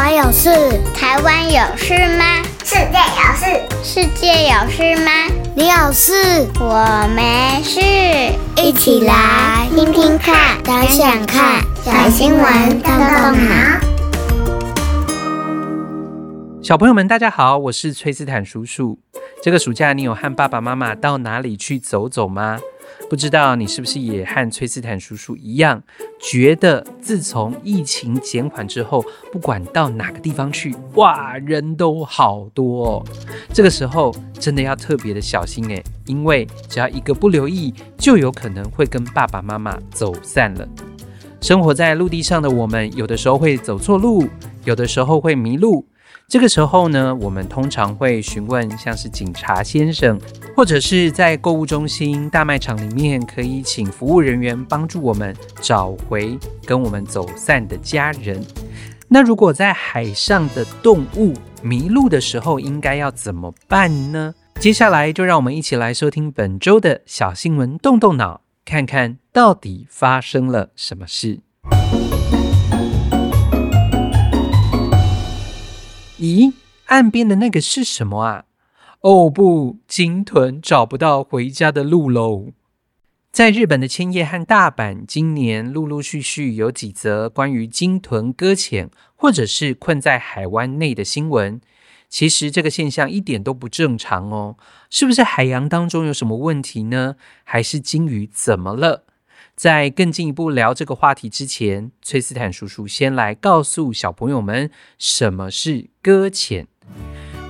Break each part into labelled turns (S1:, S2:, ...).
S1: 我有事，
S2: 台湾有事吗？
S3: 世界有事，
S2: 世界有事吗？
S1: 你有事，
S2: 我没事。
S1: 一起来听听看，想想看，小新闻动动脑。
S4: 小朋友们，大家好，我是崔斯坦叔叔。这个暑假，你有和爸爸妈妈到哪里去走走吗？不知道你是不是也和崔斯坦叔叔一样，觉得自从疫情减缓之后，不管到哪个地方去，哇，人都好多哦。这个时候真的要特别的小心诶，因为只要一个不留意，就有可能会跟爸爸妈妈走散了。生活在陆地上的我们，有的时候会走错路，有的时候会迷路。这个时候呢，我们通常会询问像是警察先生，或者是在购物中心、大卖场里面，可以请服务人员帮助我们找回跟我们走散的家人。那如果在海上的动物迷路的时候，应该要怎么办呢？接下来就让我们一起来收听本周的小新闻，动动脑，看看到底发生了什么事。咦，岸边的那个是什么啊？哦不，鲸豚找不到回家的路喽！在日本的千叶和大阪，今年陆陆续续有几则关于鲸豚搁浅或者是困在海湾内的新闻。其实这个现象一点都不正常哦，是不是海洋当中有什么问题呢？还是鲸鱼怎么了？在更进一步聊这个话题之前，崔斯坦叔叔先来告诉小朋友们什么是搁浅。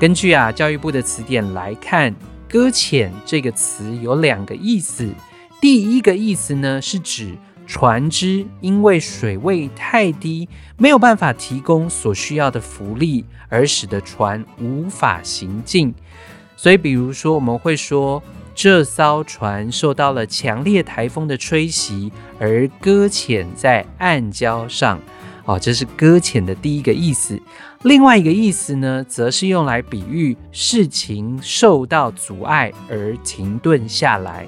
S4: 根据啊教育部的词典来看，搁浅这个词有两个意思。第一个意思呢是指船只因为水位太低，没有办法提供所需要的浮力，而使得船无法行进。所以，比如说我们会说。这艘船受到了强烈台风的吹袭，而搁浅在暗礁上。哦，这是搁浅的第一个意思。另外一个意思呢，则是用来比喻事情受到阻碍而停顿下来。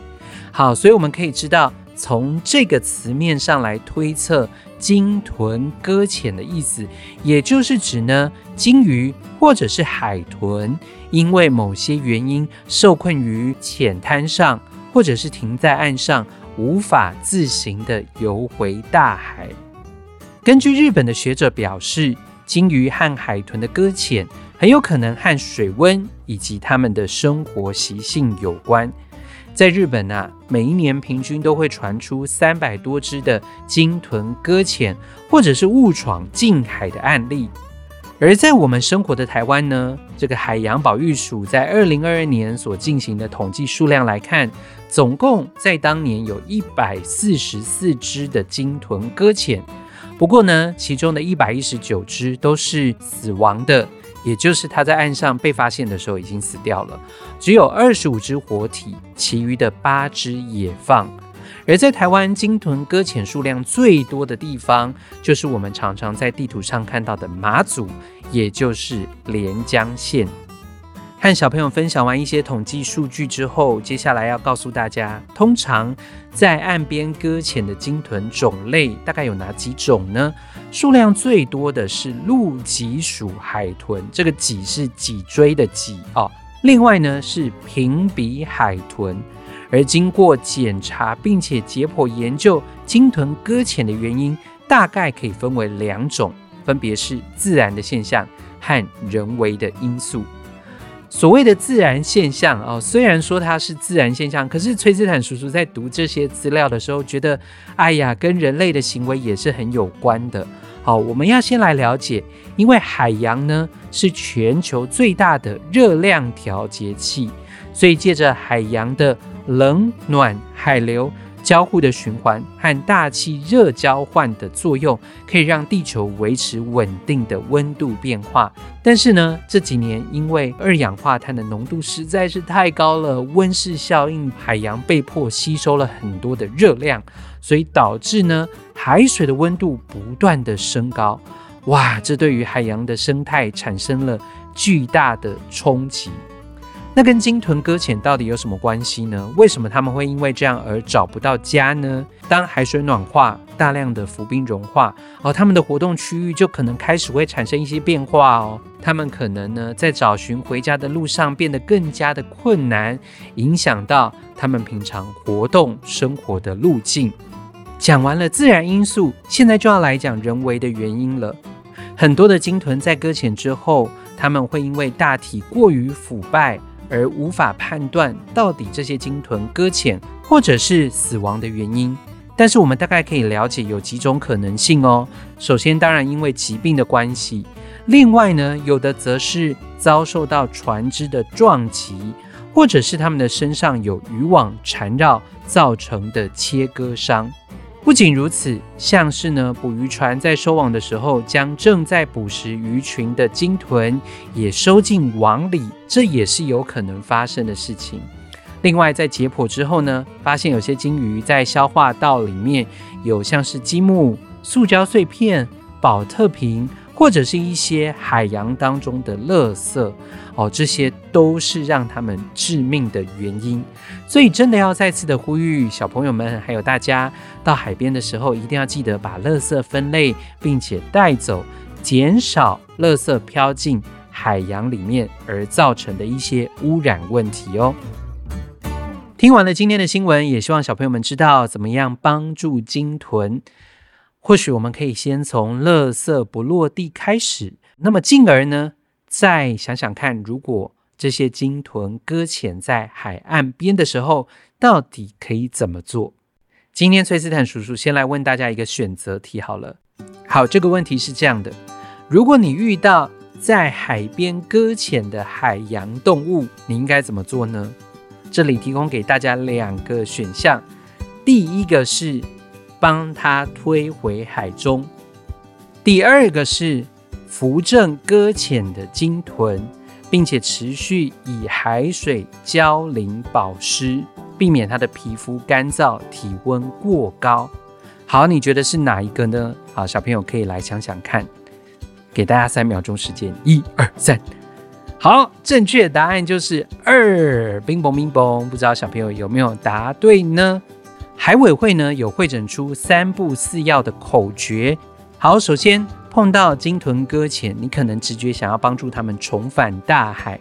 S4: 好，所以我们可以知道，从这个词面上来推测，鲸豚搁浅的意思，也就是指呢，鲸鱼或者是海豚，因为某些原因受困于浅滩上，或者是停在岸上，无法自行的游回大海。根据日本的学者表示，鲸鱼和海豚的搁浅很有可能和水温以及它们的生活习性有关。在日本啊，每一年平均都会传出三百多只的鲸豚搁浅或者是误闯近海的案例。而在我们生活的台湾呢，这个海洋保育署在二零二二年所进行的统计数量来看，总共在当年有一百四十四只的鲸豚搁浅。不过呢，其中的一百一十九只都是死亡的。也就是它在岸上被发现的时候已经死掉了，只有二十五只活体，其余的八只野放。而在台湾鲸豚搁浅数量最多的地方，就是我们常常在地图上看到的马祖，也就是连江县。和小朋友分享完一些统计数据之后，接下来要告诉大家，通常在岸边搁浅的鲸豚种类大概有哪几种呢？数量最多的是露脊属海豚，这个脊是脊椎的脊哦。另外呢是平鼻海豚，而经过检查并且解剖研究，鲸豚搁浅的原因大概可以分为两种，分别是自然的现象和人为的因素。所谓的自然现象哦，虽然说它是自然现象，可是崔斯坦叔叔在读这些资料的时候，觉得，哎呀，跟人类的行为也是很有关的。好，我们要先来了解，因为海洋呢是全球最大的热量调节器，所以借着海洋的冷暖海流。交互的循环和大气热交换的作用，可以让地球维持稳定的温度变化。但是呢，这几年因为二氧化碳的浓度实在是太高了，温室效应，海洋被迫吸收了很多的热量，所以导致呢海水的温度不断的升高。哇，这对于海洋的生态产生了巨大的冲击。那跟鲸豚搁浅到底有什么关系呢？为什么他们会因为这样而找不到家呢？当海水暖化，大量的浮冰融化，哦，他们的活动区域就可能开始会产生一些变化哦。他们可能呢，在找寻回家的路上变得更加的困难，影响到他们平常活动生活的路径。讲完了自然因素，现在就要来讲人为的原因了。很多的鲸豚在搁浅之后，他们会因为大体过于腐败。而无法判断到底这些鲸豚搁浅或者是死亡的原因，但是我们大概可以了解有几种可能性哦。首先，当然因为疾病的关系；另外呢，有的则是遭受到船只的撞击，或者是他们的身上有渔网缠绕造成的切割伤。不仅如此，像是呢，捕鱼船在收网的时候，将正在捕食鱼群的鲸豚也收进网里，这也是有可能发生的事情。另外，在解剖之后呢，发现有些鲸鱼在消化道里面有像是积木、塑胶碎片、宝特瓶。或者是一些海洋当中的垃圾哦，这些都是让他们致命的原因。所以真的要再次的呼吁小朋友们，还有大家到海边的时候，一定要记得把垃圾分类，并且带走，减少垃圾飘进海洋里面而造成的一些污染问题哦。听完了今天的新闻，也希望小朋友们知道怎么样帮助鲸豚。或许我们可以先从垃圾不落地开始，那么进而呢，再想想看，如果这些鲸豚搁浅在海岸边的时候，到底可以怎么做？今天崔斯坦叔叔先来问大家一个选择题好了。好，这个问题是这样的：如果你遇到在海边搁浅的海洋动物，你应该怎么做呢？这里提供给大家两个选项，第一个是。帮他推回海中。第二个是扶正搁浅的鲸豚，并且持续以海水浇淋保湿，避免它的皮肤干燥、体温过高。好，你觉得是哪一个呢？好，小朋友可以来想想看，给大家三秒钟时间，一二三。好，正确答案就是二。冰崩冰崩，不知道小朋友有没有答对呢？海委会呢，有汇整出三不四要的口诀。好，首先碰到鲸豚搁浅，你可能直觉想要帮助他们重返大海，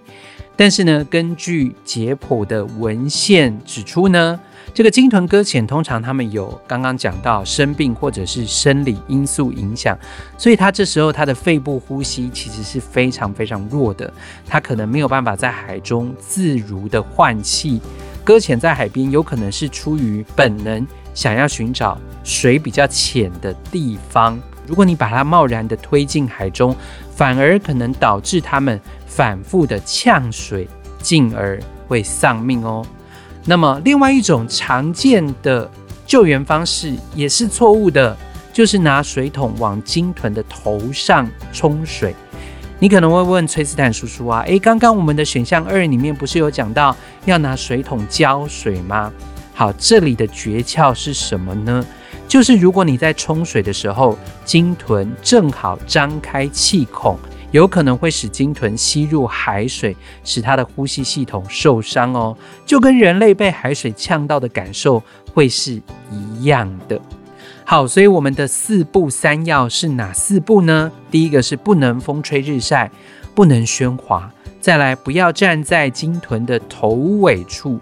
S4: 但是呢，根据解剖的文献指出呢，这个鲸豚搁浅通常他们有刚刚讲到生病或者是生理因素影响，所以他这时候他的肺部呼吸其实是非常非常弱的，他可能没有办法在海中自如的换气。搁浅在海边，有可能是出于本能，想要寻找水比较浅的地方。如果你把它贸然的推进海中，反而可能导致它们反复的呛水，进而会丧命哦。那么，另外一种常见的救援方式也是错误的，就是拿水桶往鲸豚的头上冲水。你可能会问崔斯坦叔叔啊，诶，刚刚我们的选项二里面不是有讲到要拿水桶浇水吗？好，这里的诀窍是什么呢？就是如果你在冲水的时候，鲸豚正好张开气孔，有可能会使鲸豚吸入海水，使它的呼吸系统受伤哦，就跟人类被海水呛到的感受会是一样的。好，所以我们的四不三要是哪四步呢？第一个是不能风吹日晒，不能喧哗；再来，不要站在鲸豚的头尾处；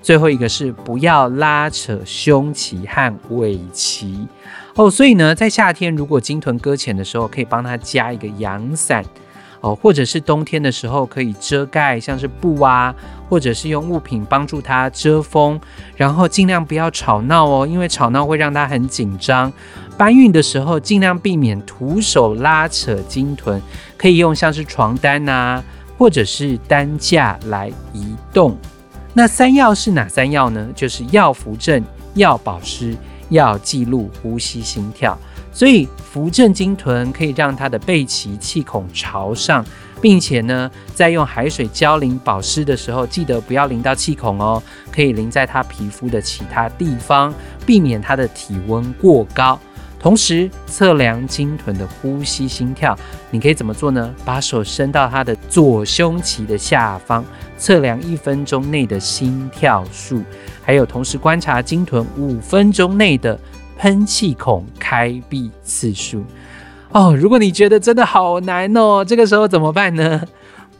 S4: 最后一个是不要拉扯胸鳍和尾鳍。哦，所以呢，在夏天如果鲸豚搁浅的时候，可以帮它加一个阳伞。哦，或者是冬天的时候可以遮盖，像是布啊，或者是用物品帮助它遮风，然后尽量不要吵闹哦，因为吵闹会让它很紧张。搬运的时候尽量避免徒手拉扯鲸豚，可以用像是床单啊，或者是担架来移动。那三要是哪三要呢？就是要扶正，要保湿，要记录呼吸心跳。所以扶正鲸豚可以让它的背鳍气孔朝上，并且呢，在用海水浇淋保湿的时候，记得不要淋到气孔哦，可以淋在它皮肤的其他地方，避免它的体温过高。同时测量鲸豚的呼吸、心跳，你可以怎么做呢？把手伸到它的左胸鳍的下方，测量一分钟内的心跳数，还有同时观察鲸豚五分钟内的喷气孔开闭次数。哦，如果你觉得真的好难哦，这个时候怎么办呢？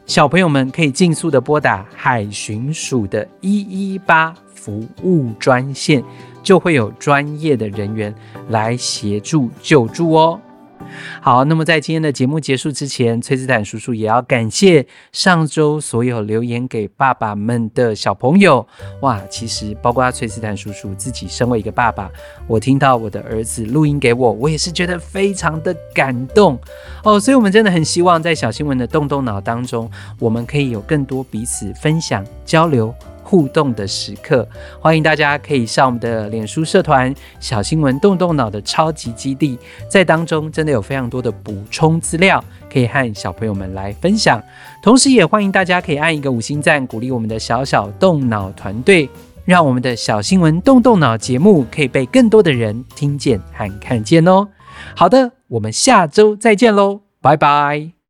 S4: 小朋友们可以尽速的拨打海巡署的一一八服务专线，就会有专业的人员来协助救助哦。好，那么在今天的节目结束之前，崔斯坦叔叔也要感谢上周所有留言给爸爸们的小朋友。哇，其实包括崔斯坦叔叔自己身为一个爸爸，我听到我的儿子录音给我，我也是觉得非常的感动哦。所以，我们真的很希望在小新闻的动动脑当中，我们可以有更多彼此分享交流。互动的时刻，欢迎大家可以上我们的脸书社团“小新闻动动脑”的超级基地，在当中真的有非常多的补充资料，可以和小朋友们来分享。同时，也欢迎大家可以按一个五星赞，鼓励我们的小小动脑团队，让我们的小新闻动动脑节目可以被更多的人听见和看见哦。好的，我们下周再见喽，拜拜。